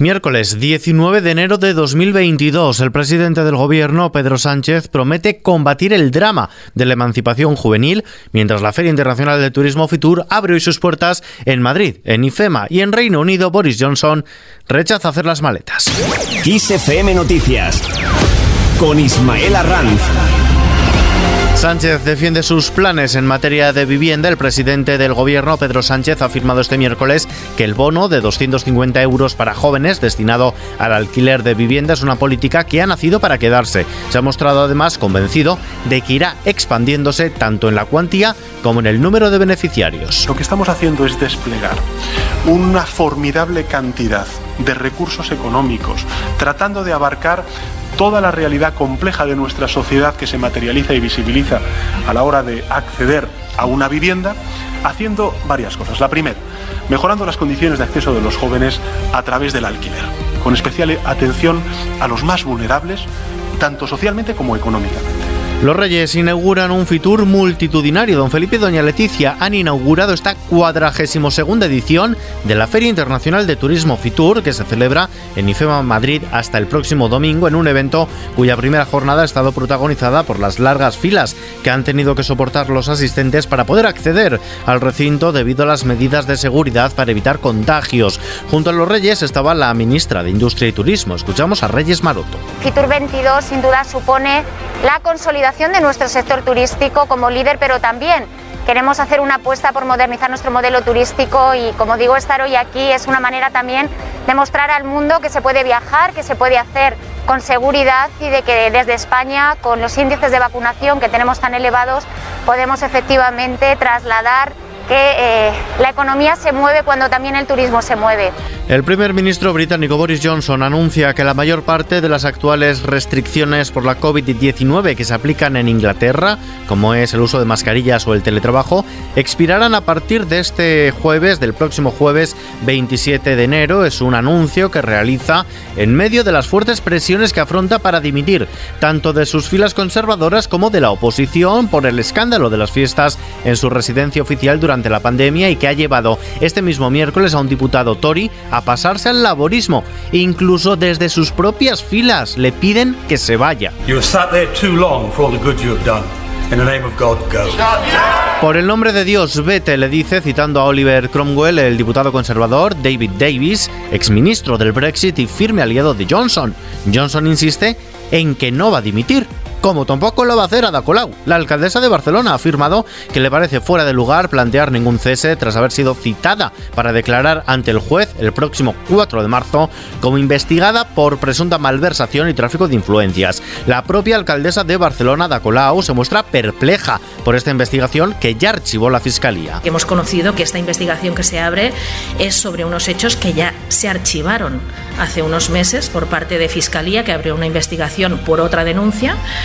Miércoles 19 de enero de 2022, el presidente del gobierno, Pedro Sánchez, promete combatir el drama de la emancipación juvenil, mientras la Feria Internacional de Turismo Fitur abre hoy sus puertas en Madrid, en IFEMA y en Reino Unido, Boris Johnson rechaza hacer las maletas. XFM Noticias con Ismael Arranz. Sánchez defiende sus planes en materia de vivienda. El presidente del gobierno, Pedro Sánchez, ha afirmado este miércoles que el bono de 250 euros para jóvenes destinado al alquiler de vivienda es una política que ha nacido para quedarse. Se ha mostrado además convencido de que irá expandiéndose tanto en la cuantía como en el número de beneficiarios. Lo que estamos haciendo es desplegar una formidable cantidad de recursos económicos, tratando de abarcar toda la realidad compleja de nuestra sociedad que se materializa y visibiliza a la hora de acceder a una vivienda, haciendo varias cosas. La primera, mejorando las condiciones de acceso de los jóvenes a través del alquiler, con especial atención a los más vulnerables, tanto socialmente como económicamente. Los Reyes inauguran un Fitur multitudinario. Don Felipe y Doña Leticia han inaugurado esta cuadragésimo segunda edición de la Feria Internacional de Turismo Fitur, que se celebra en IFEMA Madrid hasta el próximo domingo en un evento cuya primera jornada ha estado protagonizada por las largas filas que han tenido que soportar los asistentes para poder acceder al recinto debido a las medidas de seguridad para evitar contagios. Junto a los Reyes estaba la ministra de Industria y Turismo. Escuchamos a Reyes Maroto. Fitur 22 sin duda supone la consolidación de nuestro sector turístico como líder, pero también queremos hacer una apuesta por modernizar nuestro modelo turístico y, como digo, estar hoy aquí es una manera también de mostrar al mundo que se puede viajar, que se puede hacer con seguridad y de que desde España, con los índices de vacunación que tenemos tan elevados, podemos efectivamente trasladar que eh, la economía se mueve cuando también el turismo se mueve. El primer ministro británico Boris Johnson anuncia que la mayor parte de las actuales restricciones por la COVID-19 que se aplican en Inglaterra, como es el uso de mascarillas o el teletrabajo, expirarán a partir de este jueves, del próximo jueves 27 de enero. Es un anuncio que realiza en medio de las fuertes presiones que afronta para dimitir tanto de sus filas conservadoras como de la oposición por el escándalo de las fiestas en su residencia oficial durante la pandemia y que ha llevado este mismo miércoles a un diputado Tory a pasarse al laborismo. Incluso desde sus propias filas le piden que se vaya. Por el nombre de Dios, vete, le dice, citando a Oliver Cromwell, el diputado conservador David Davis, exministro del Brexit y firme aliado de Johnson. Johnson insiste en que no va a dimitir como tampoco lo va a hacer Ada Colau. La alcaldesa de Barcelona ha afirmado que le parece fuera de lugar plantear ningún cese tras haber sido citada para declarar ante el juez el próximo 4 de marzo como investigada por presunta malversación y tráfico de influencias. La propia alcaldesa de Barcelona, Ada Colau, se muestra perpleja por esta investigación que ya archivó la Fiscalía. Hemos conocido que esta investigación que se abre es sobre unos hechos que ya se archivaron hace unos meses por parte de Fiscalía, que abrió una investigación por otra denuncia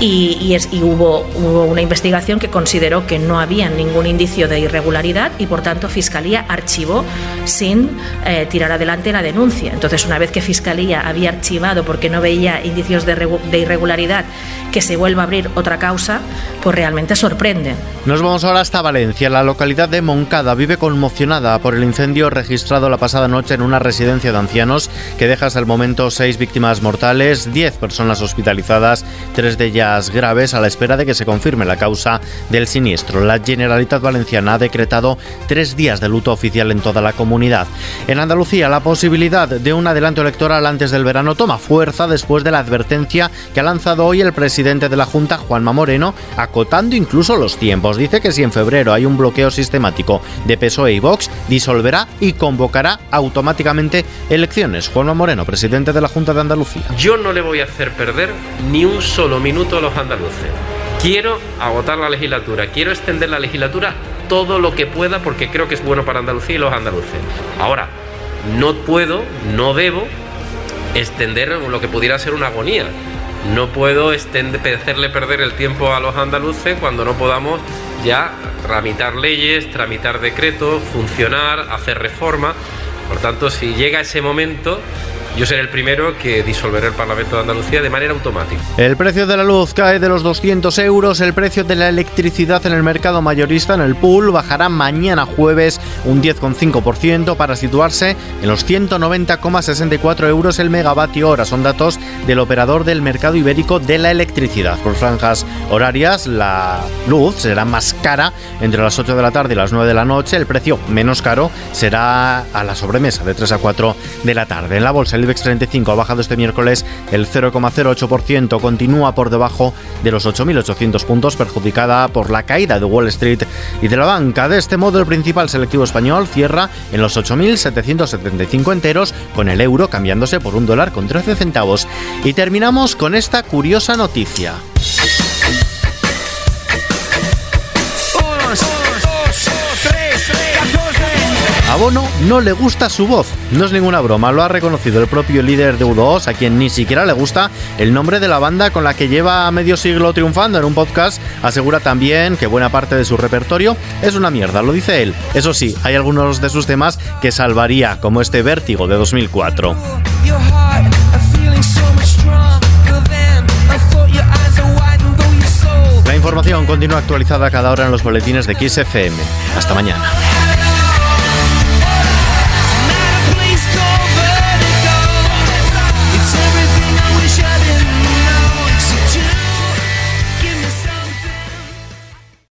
y, es, hubo, hubo, una investigación que consideró que no había ningún indicio de irregularidad y por tanto Fiscalía archivó sin eh, tirar adelante la denuncia. Entonces una vez que Fiscalía había archivado porque no veía indicios de, de irregularidad que se vuelva a abrir otra causa, pues realmente sorprende. Nos vamos ahora hasta Valencia. La localidad de Moncada vive conmocionada por el incendio registrado la pasada noche en una residencia de ancianos que deja hasta el momento seis víctimas mortales, diez personas hospitalizadas, tres de ellas graves a la espera de que se confirme la causa del siniestro. La Generalitat Valenciana ha decretado tres días de luto oficial en toda la comunidad. En Andalucía, la posibilidad de un adelanto electoral antes del verano toma fuerza después de la advertencia que ha lanzado hoy el presidente de la Junta, Juanma Moreno, acotando incluso los tiempos. Dice que si en febrero hay un bloqueo sistemático de PSOE y Vox, disolverá y convocará automáticamente elecciones. Juanma Moreno, presidente de la Junta de Andalucía. Yo no le voy a hacer perder ni un solo minuto los andaluces. Quiero agotar la legislatura, quiero extender la legislatura todo lo que pueda porque creo que es bueno para Andalucía y los andaluces. Ahora, no puedo, no debo extender lo que pudiera ser una agonía. No puedo hacerle perder el tiempo a los andaluces cuando no podamos ya tramitar leyes, tramitar decretos, funcionar, hacer reformas. Por tanto, si llega ese momento, yo seré el primero que disolveré el Parlamento de Andalucía de manera automática. El precio de la luz cae de los 200 euros, el precio de la electricidad en el mercado mayorista en el pool bajará mañana jueves un 10,5% para situarse en los 190,64 euros el megavatio hora. Son datos del operador del mercado ibérico de la electricidad. Por franjas horarias, la luz será más cara entre las 8 de la tarde y las 9 de la noche. El precio menos caro será a la sobremesa de 3 a 4 de la tarde. En la bolsa, el IBEX 35 ha bajado este miércoles el 0,08%, continúa por debajo de los 8.800 puntos, perjudicada por la caída de Wall Street y de la banca. De este modo, el principal selectivo español cierra en los 8.775 enteros, con el euro cambiándose por un dólar con 13 centavos. Y terminamos con esta curiosa noticia. A Bono no le gusta su voz. No es ninguna broma, lo ha reconocido el propio líder de U2, a quien ni siquiera le gusta el nombre de la banda con la que lleva medio siglo triunfando en un podcast. Asegura también que buena parte de su repertorio es una mierda, lo dice él. Eso sí, hay algunos de sus temas que salvaría, como este Vértigo de 2004. La información continúa actualizada cada hora en los boletines de XFM. Hasta mañana.